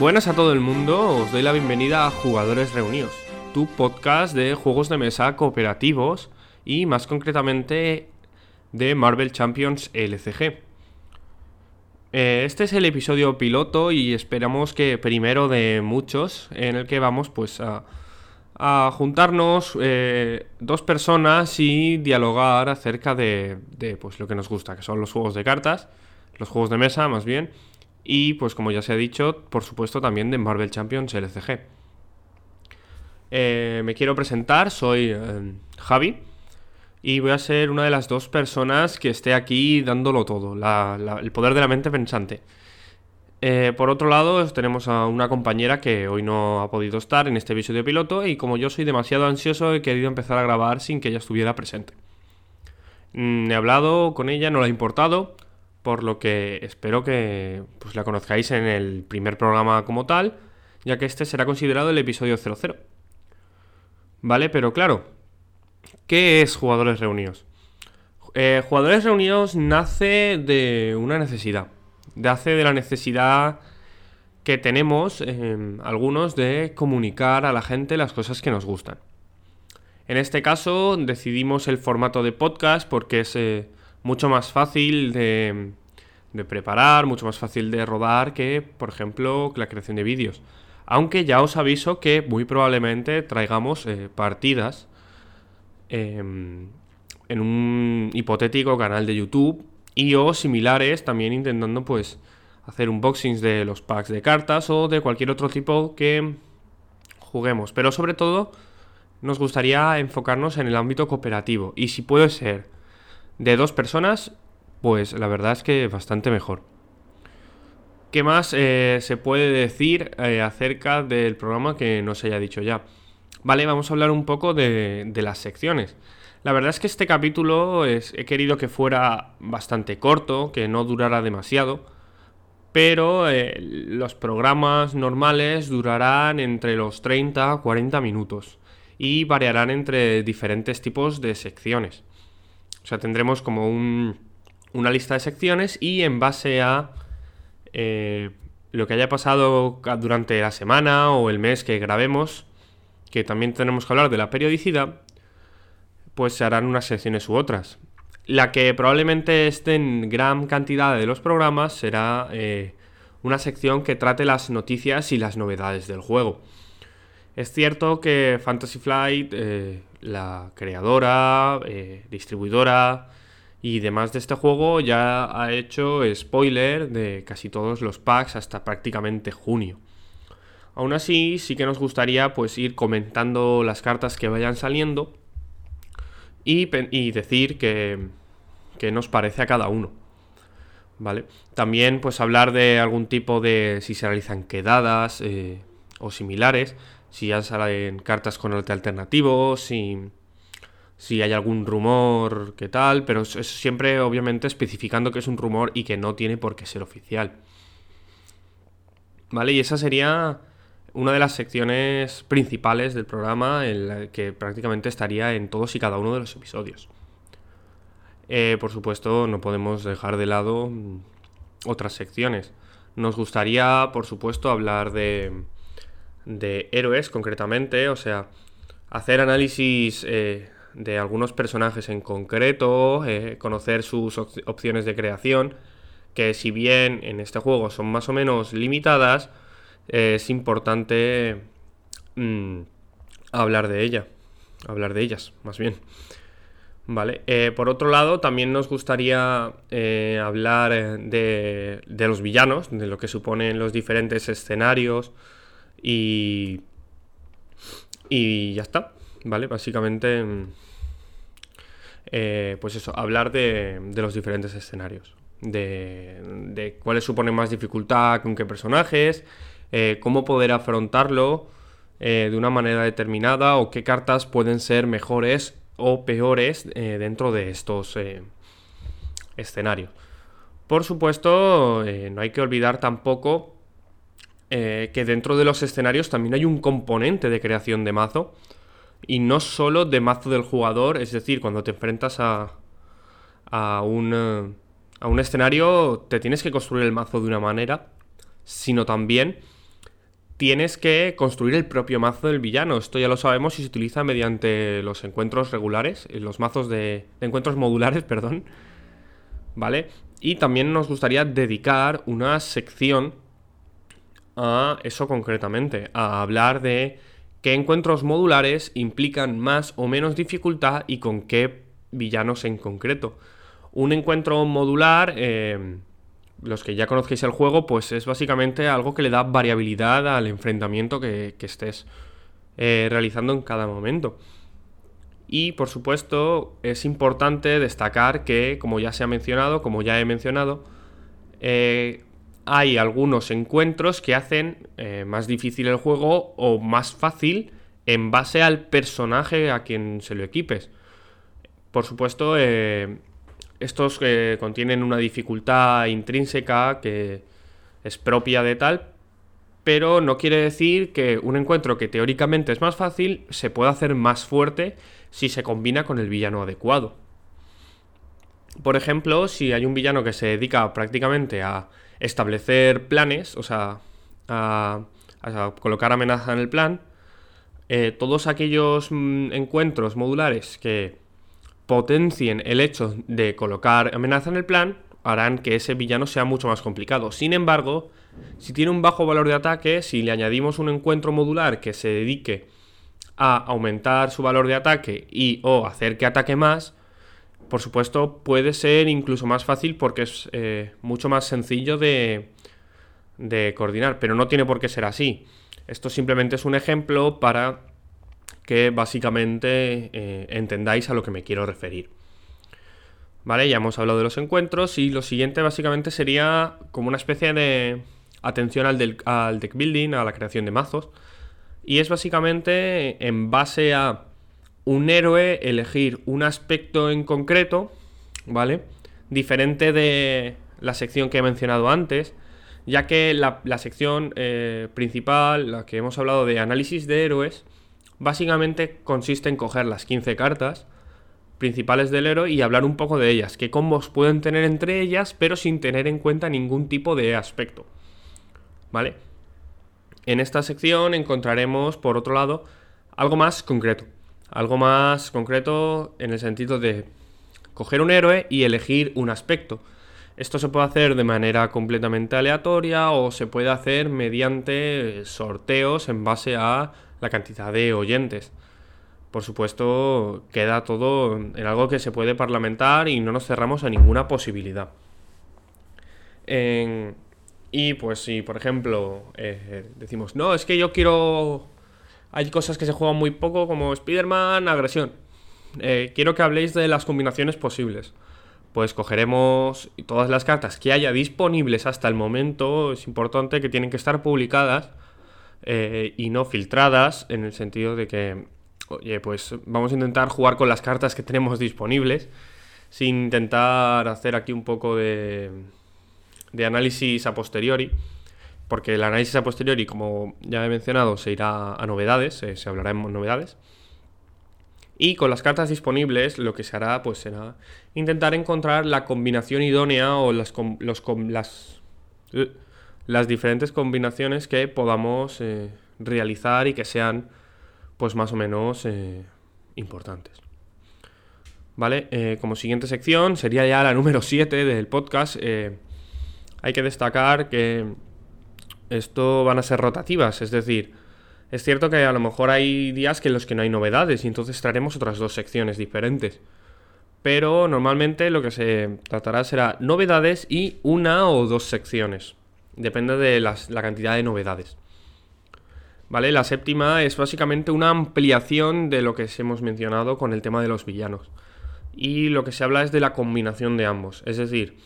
Buenas a todo el mundo, os doy la bienvenida a Jugadores Reunidos, tu podcast de juegos de mesa cooperativos y más concretamente de Marvel Champions LCG. Eh, este es el episodio piloto y esperamos que primero de muchos en el que vamos pues a, juntarnos eh, dos personas y dialogar acerca de, de pues, lo que nos gusta, que son los juegos de cartas, los juegos de mesa más bien, y pues como ya se ha dicho, por supuesto también de Marvel Champions LCG. Eh, me quiero presentar, soy eh, Javi y voy a ser una de las dos personas que esté aquí dándolo todo, el poder de la mente pensante. Eh, por otro lado, tenemos a una compañera que hoy no ha podido estar en este episodio piloto y como yo soy demasiado ansioso he querido empezar a grabar sin que ella estuviera presente. Mm, he hablado con ella, no le ha importado, por lo que espero que pues, la conozcáis en el primer programa como tal, ya que este será considerado el episodio 00. ¿Vale? Pero claro, ¿qué es Jugadores Reunidos? Eh, Jugadores Reunidos nace de una necesidad. Nace de la necesidad que tenemos em, algunos de comunicar a la gente las cosas que nos gustan. En este caso decidimos el formato de podcast porque es eh, mucho más fácil de, preparar, mucho más fácil de rodar que, por ejemplo, la creación de vídeos. Aunque ya os aviso que muy probablemente traigamos eh, partidas em, en un hipotético canal de YouTube y o similares también intentando pues hacer unboxings de los packs de cartas o de cualquier otro tipo que juguemos. Pero sobre todo nos gustaría enfocarnos en el ámbito cooperativo y si puede ser de dos personas, pues la verdad es que bastante mejor. ¿Qué más eh, se puede decir eh, acerca del programa que no se haya dicho ya? Vale, vamos a hablar un poco de, las secciones. La verdad es que este capítulo es, he querido que fuera bastante corto, que no durara demasiado, pero eh, los programas normales durarán entre los 30 a 40 minutos y variarán entre diferentes tipos de secciones. Sea, tendremos como una lista de secciones y en base a eh, lo que haya pasado durante la semana o el mes que grabemos, que también tenemos que hablar de la periodicidad, pues se harán unas secciones u otras. La que probablemente esté en gran cantidad de los programas será eh, una sección que trate las noticias y las novedades del juego. Es cierto que Fantasy Flight eh, la creadora, eh, distribuidora y demás de este juego ya ha hecho spoiler de casi todos los packs hasta prácticamente junio. Aún así, sí que nos gustaría pues ir comentando las cartas que vayan saliendo y, y decir que, que, nos parece a cada uno. ¿Vale? También pues hablar de algún tipo de si se realizan quedadas eh, o similares si ya salen cartas con arte alternativo, si, si hay algún rumor, qué tal, pero es siempre obviamente especificando que es un rumor y que no tiene por qué ser oficial. ¿Vale? Y esa sería una de las secciones principales del programa en la que prácticamente estaría en todos y cada uno de los episodios. Eh, por supuesto, no podemos dejar de lado otras secciones. Nos gustaría, por supuesto, hablar de, de héroes concretamente, o sea, hacer análisis eh, de algunos personajes en concreto, eh, conocer sus opciones de creación, que si bien en este juego son más o menos limitadas, es importante mm, hablar de ella, hablar de ellas, más bien. Vale, eh, por otro lado, también nos gustaría hablar de, de los villanos, de lo que suponen los diferentes escenarios, y, y ya está, ¿vale? Básicamente, mm, eh, pues eso, hablar de, los diferentes escenarios. De, cuáles suponen más dificultad con qué personajes, eh, cómo poder afrontarlo eh, de una manera determinada o qué cartas pueden ser mejores o peores dentro de estos escenarios. Por supuesto, no hay que olvidar tampoco eh, que dentro de los escenarios también hay un componente de creación de mazo. Y no solo de mazo del jugador, es decir, cuando te enfrentas a, a, un, eh, a un escenario te tienes que construir el mazo de una manera, sino también tienes que construir el propio mazo del villano. Esto ya lo sabemos y se utiliza mediante los encuentros regulares, eh, los mazos de, encuentros modulares, perdón. ¿Vale? Y también nos gustaría dedicar una sección a eso concretamente, a hablar de qué encuentros modulares implican más o menos dificultad y con qué villanos en concreto. Un encuentro modular, eh, los que ya conozcáis el juego, pues es básicamente algo que le da variabilidad al enfrentamiento que, estés eh, realizando en cada momento. Y por supuesto es importante destacar que, como ya se ha mencionado, como ya he mencionado, eh, hay algunos encuentros que hacen más difícil el juego o más fácil en base al personaje a quien se lo equipes. Por supuesto, eh, estos que contienen una dificultad intrínseca que es propia de tal, pero no quiere decir que un encuentro que teóricamente es más fácil se pueda hacer más fuerte si se combina con el villano adecuado. Por ejemplo, si hay un villano que se dedica prácticamente a establecer planes, o sea, a, colocar amenaza en el plan, eh, todos aquellos mm, encuentros modulares que potencien el hecho de colocar amenaza en el plan, harán que ese villano sea mucho más complicado. Sin embargo, si tiene un bajo valor de ataque, si le añadimos un encuentro modular que se dedique a aumentar su valor de ataque y o hacer que ataque más, por supuesto puede ser incluso más fácil porque es eh, mucho más sencillo de, coordinar, pero no tiene por qué ser así. Esto simplemente es un ejemplo para que básicamente eh, entendáis a lo que me quiero referir. Vale, ya hemos hablado de los encuentros y lo siguiente básicamente sería como una especie de atención al, deck building, a la creación de mazos. Y es básicamente en base a un héroe elegir un aspecto en concreto, ¿vale? Diferente de la sección que he mencionado antes, ya que la, sección eh, principal, la que hemos hablado de análisis de héroes, Básicamente consiste en coger las 15 cartas principales del héroe y hablar un poco de ellas, qué combos pueden tener entre ellas, pero sin tener en cuenta ningún tipo de aspecto. ¿Vale? En esta sección encontraremos, por otro lado, algo más concreto. Algo más concreto en el sentido de coger un héroe y elegir un aspecto. Esto se puede hacer de manera completamente aleatoria o se puede hacer mediante sorteos en base a la cantidad de oyentes. Por supuesto, queda todo en algo que se puede parlamentar y no nos cerramos a ninguna posibilidad. y pues si, por ejemplo, eh, decimos, no, es que yo quiero... Hay cosas que se juegan muy poco como Spider-Man, agresión. Eh, quiero que habléis de las combinaciones posibles. Pues cogeremos todas las cartas que haya disponibles hasta el momento. Es importante que tienen que estar publicadas eh, y no filtradas, en el sentido de que, oye, pues vamos a intentar jugar con las cartas que tenemos disponibles, sin intentar hacer aquí un poco de, de análisis a posteriori, porque el análisis a posteriori, como ya he mencionado, se irá a novedades, eh, se hablará en novedades. Y con las cartas disponibles lo que se hará pues será intentar encontrar la combinación idónea o las, las, las diferentes combinaciones que podamos eh, realizar y que sean pues más o menos eh, importantes. ¿Vale? Como siguiente sección sería ya la número 7 del podcast. hay que destacar que esto van a ser rotativas, es decir, es cierto que a lo mejor hay días que en los que no hay novedades y entonces traeremos otras dos secciones diferentes. Pero normalmente lo que se tratará será novedades y una o dos secciones. Depende de la cantidad de novedades. ¿Vale? La séptima es básicamente una ampliación de lo que hemos mencionado con el tema de los villanos. Y lo que se habla es de la combinación de ambos. Es decir,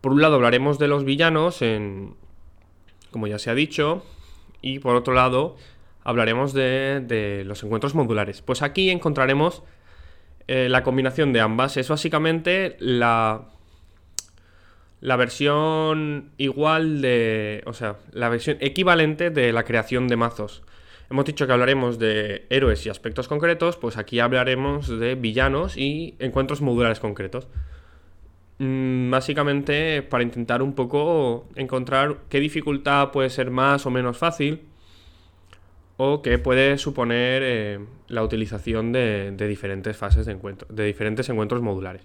por un lado hablaremos de los villanos en. Como ya se ha dicho. Y por otro lado, hablaremos de, los encuentros modulares. Pues aquí encontraremos eh, la combinación de ambas. Es básicamente la la versión igual de. O sea, la versión equivalente de la creación de mazos. Hemos dicho que hablaremos de héroes y aspectos concretos, pues aquí hablaremos de villanos y encuentros modulares concretos. Mm, básicamente para intentar un poco encontrar qué dificultad puede ser más o menos fácil o que puede suponer eh, la utilización de, diferentes fases de encuentro, de diferentes encuentros modulares.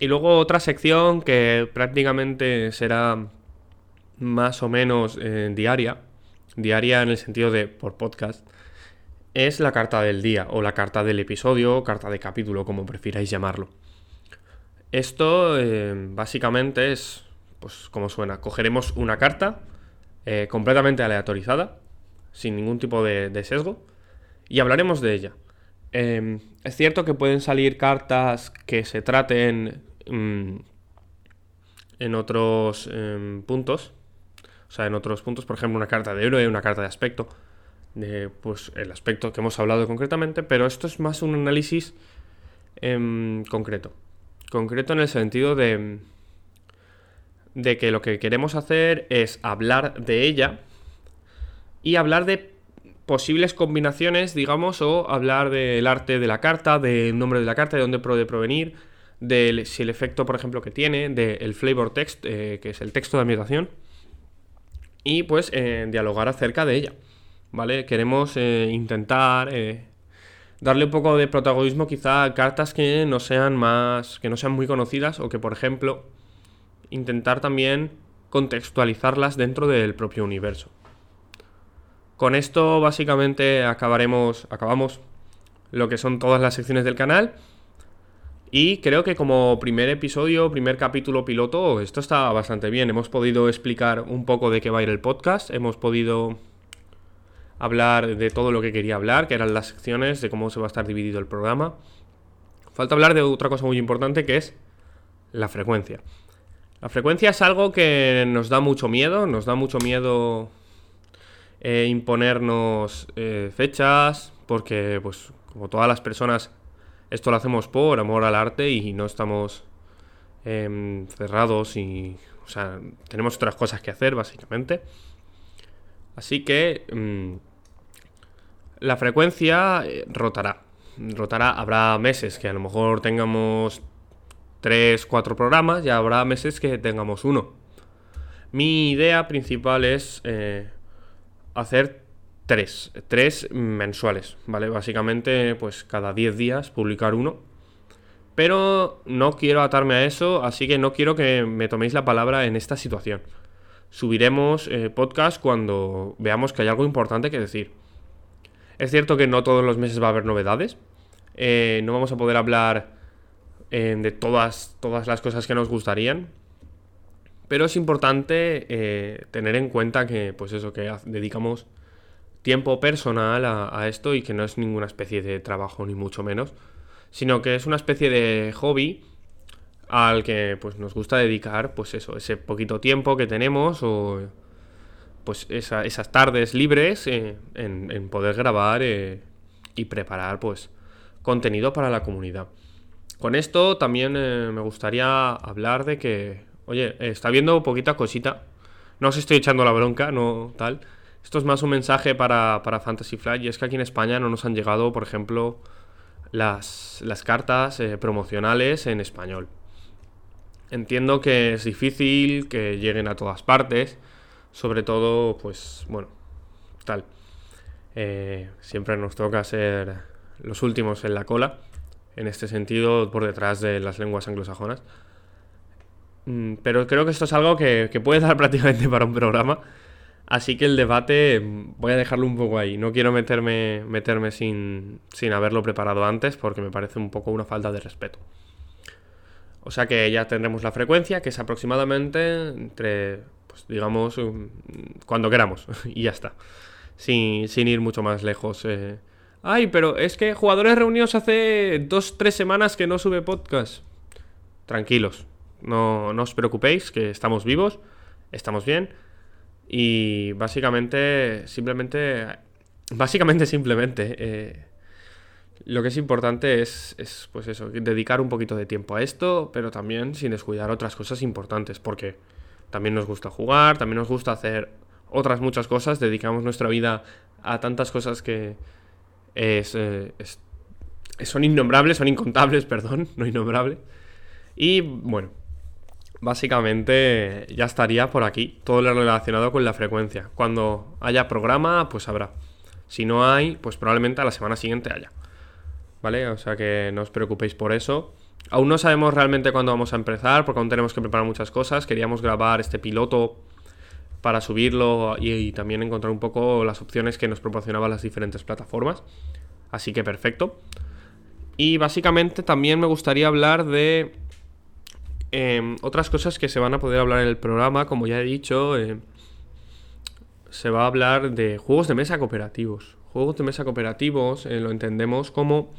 Y luego otra sección que prácticamente será más o menos eh, diaria, diaria en el sentido de por podcast, es la carta del día o la carta del episodio o carta de capítulo, como prefiráis llamarlo. Esto eh, básicamente es, pues como suena, cogeremos una carta completamente aleatorizada, sin ningún tipo de, sesgo, y hablaremos de ella. Em, es cierto que pueden salir cartas que se traten mm, en otros em, puntos, o sea, en otros puntos, por ejemplo, una carta de héroe, una carta de aspecto, de pues el aspecto que hemos hablado concretamente, pero esto es más un análisis em, concreto. Concreto en el sentido de, de que lo que queremos hacer es hablar de ella y hablar de posibles combinaciones, digamos, o hablar del arte de la carta, del nombre de la carta, de dónde puede provenir, de si el efecto, por ejemplo, que tiene, del flavor text, eh, que es el texto de ambientación, y pues eh, dialogar acerca de ella, ¿vale? Queremos eh, intentar darle un poco de protagonismo quizá a cartas que no sean más, que no sean muy conocidas o que, por ejemplo, intentar también contextualizarlas dentro del propio universo. Con esto básicamente acabaremos, acabamos lo que son todas las secciones del canal. Y creo que como primer episodio, primer capítulo piloto, esto está bastante bien. Hemos podido explicar un poco de qué va a ir el podcast. Hemos podido hablar de todo lo que quería hablar, que eran las secciones, de cómo se va a estar dividido el programa. Falta hablar de otra cosa muy importante que es la frecuencia. La frecuencia es algo que nos da mucho miedo, nos da mucho miedo eh, imponernos eh, fechas, porque pues como todas las personas esto lo hacemos por amor al arte y no estamos em, cerrados y, o sea, tenemos otras cosas que hacer básicamente. Así que mm, la frecuencia eh, rotará. Rotará, habrá meses que a lo mejor tengamos 3, 4 programas y habrá meses que tengamos uno. Mi idea principal es hacer tres, tres mensuales, ¿vale? Básicamente, pues cada 10 días publicar uno. Pero no quiero atarme a eso, así que no quiero que me toméis la palabra en esta situación. Subiremos eh, podcast cuando veamos que hay algo importante que decir. Es cierto que no todos los meses va a haber novedades. Eh, no vamos a poder hablar eh, de todas, todas las cosas que nos gustarían. Pero es importante eh, tener en cuenta que, pues eso, que dedicamos tiempo personal a, esto y que no es ninguna especie de trabajo, ni mucho menos, sino que es una especie de hobby al que pues nos gusta dedicar, pues eso, ese poquito tiempo que tenemos o pues esas tardes libres eh, en, poder grabar eh, y preparar pues contenido para la comunidad. Con esto también me gustaría hablar de que Oye, está viendo poquita cosita. No os estoy echando la bronca, no tal. Esto es más un mensaje para, Fantasy Flight y es que aquí en España no nos han llegado, por ejemplo, las, cartas eh, promocionales en español. Entiendo que es difícil que lleguen a todas partes, sobre todo, pues, bueno, tal. Eh, siempre nos toca ser los últimos en la cola, en este sentido, por detrás de las lenguas anglosajonas. Mm, pero creo que esto es algo que, puede dar prácticamente para un programa. Así que el debate mm, voy a dejarlo un poco ahí. No quiero meterme, meterme sin, sin haberlo preparado antes porque me parece un poco una falta de respeto. O sea que ya tendremos la frecuencia, que es aproximadamente entre, pues digamos, mm, cuando queramos. y ya está. Sin, sin, ir mucho más lejos. Eh. Ay, pero es que jugadores reunidos hace dos, tres semanas que no sube podcast. Tranquilos, no, os preocupéis, que estamos vivos, estamos bien. Y básicamente, simplemente, básicamente, simplemente, eh, lo que es importante es, es, pues eso, dedicar un poquito de tiempo a esto, pero también sin descuidar otras cosas importantes, porque también nos gusta jugar, también nos gusta hacer otras muchas cosas, dedicamos nuestra vida a tantas cosas que es, eh, son innombrables, son incontables, perdón, no innombrables. Y bueno, básicamente ya estaría por aquí todo lo relacionado con la frecuencia. Cuando haya programa, pues habrá. Si no hay, pues probablemente a la semana siguiente haya. ¿Vale? O sea que no os preocupéis por eso. Aún no sabemos realmente cuándo vamos a empezar, porque aún tenemos que preparar muchas cosas. Queríamos grabar este piloto para subirlo y, también encontrar un poco las opciones que nos proporcionaban las diferentes plataformas. Así que perfecto. Y básicamente también me gustaría hablar de em, otras cosas que se van a poder hablar en el programa. Como ya he dicho, em, se va a hablar de juegos de mesa cooperativos. Juegos de mesa cooperativos eh, lo entendemos como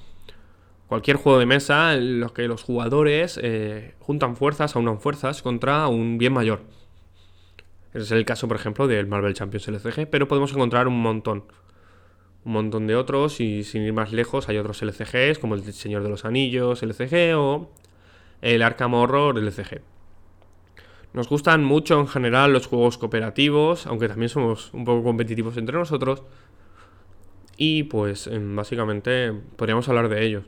cualquier juego de mesa en los que los jugadores eh, juntan fuerzas, aunan fuerzas contra un bien mayor. Ese es el caso, por ejemplo, del Marvel Champions LCG, pero podemos encontrar un montón. Un montón de otros, y sin ir más lejos, hay otros LCGs, como el Señor de los Anillos LCG o el Arkham Horror LCG. Nos gustan mucho en general los juegos cooperativos, aunque también somos un poco competitivos entre nosotros. Y pues básicamente podríamos hablar de ellos.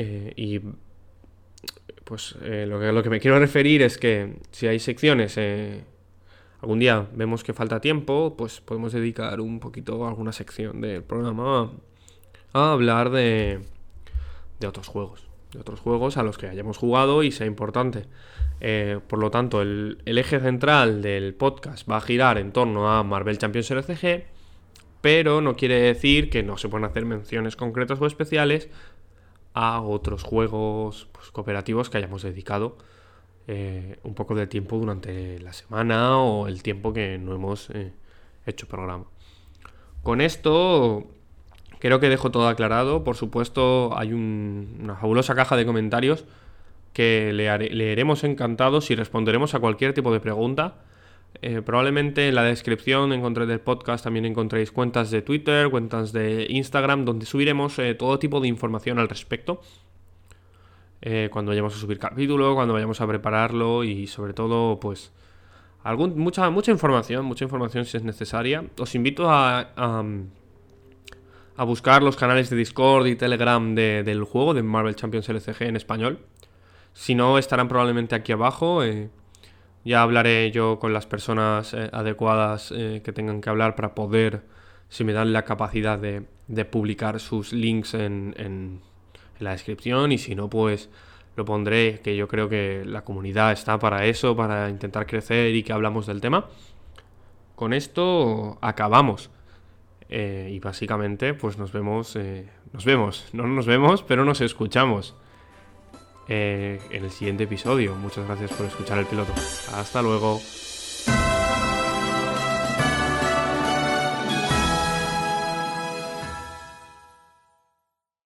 Eh, y pues eh, lo, que, lo, que, me quiero referir es que si hay secciones, eh, algún día vemos que falta tiempo, pues podemos dedicar un poquito a alguna sección del programa a, hablar de, de otros juegos. De otros juegos a los que hayamos jugado y sea importante. por lo tanto, el, el, eje central del podcast va a girar en torno a Marvel Champions LCG, pero no quiere decir que no se puedan hacer menciones concretas o especiales a otros juegos pues, cooperativos que hayamos dedicado eh, un poco de tiempo durante la semana o el tiempo que no hemos eh, hecho programa. Con esto creo que dejo todo aclarado. Por supuesto, hay una fabulosa caja de comentarios que leeremos encantados y responderemos a cualquier tipo de pregunta. Eh, probablemente en la descripción encontré del podcast también encontréis cuentas de Twitter, cuentas de Instagram, donde subiremos eh, todo tipo de información al respecto. Eh, cuando vayamos a subir capítulo, cuando vayamos a prepararlo y sobre todo, pues, algún, mucha, mucha información, mucha información si es necesaria. Os invito a, a, buscar los canales de Discord y Telegram del juego, de Marvel Champions LCG en español. Si no, estarán probablemente aquí abajo. Ya hablaré yo con las personas eh, adecuadas eh, que tengan que hablar para poder, si me dan la capacidad de, publicar sus links en, la descripción y si no, pues lo pondré, que yo creo que la comunidad está para eso, para intentar crecer y que hablamos del tema. Con esto acabamos. Eh, y básicamente, pues nos vemos, nos vemos, no nos vemos, pero nos escuchamos. Eh, en el siguiente episodio. Muchas gracias por escuchar el piloto. Hasta luego.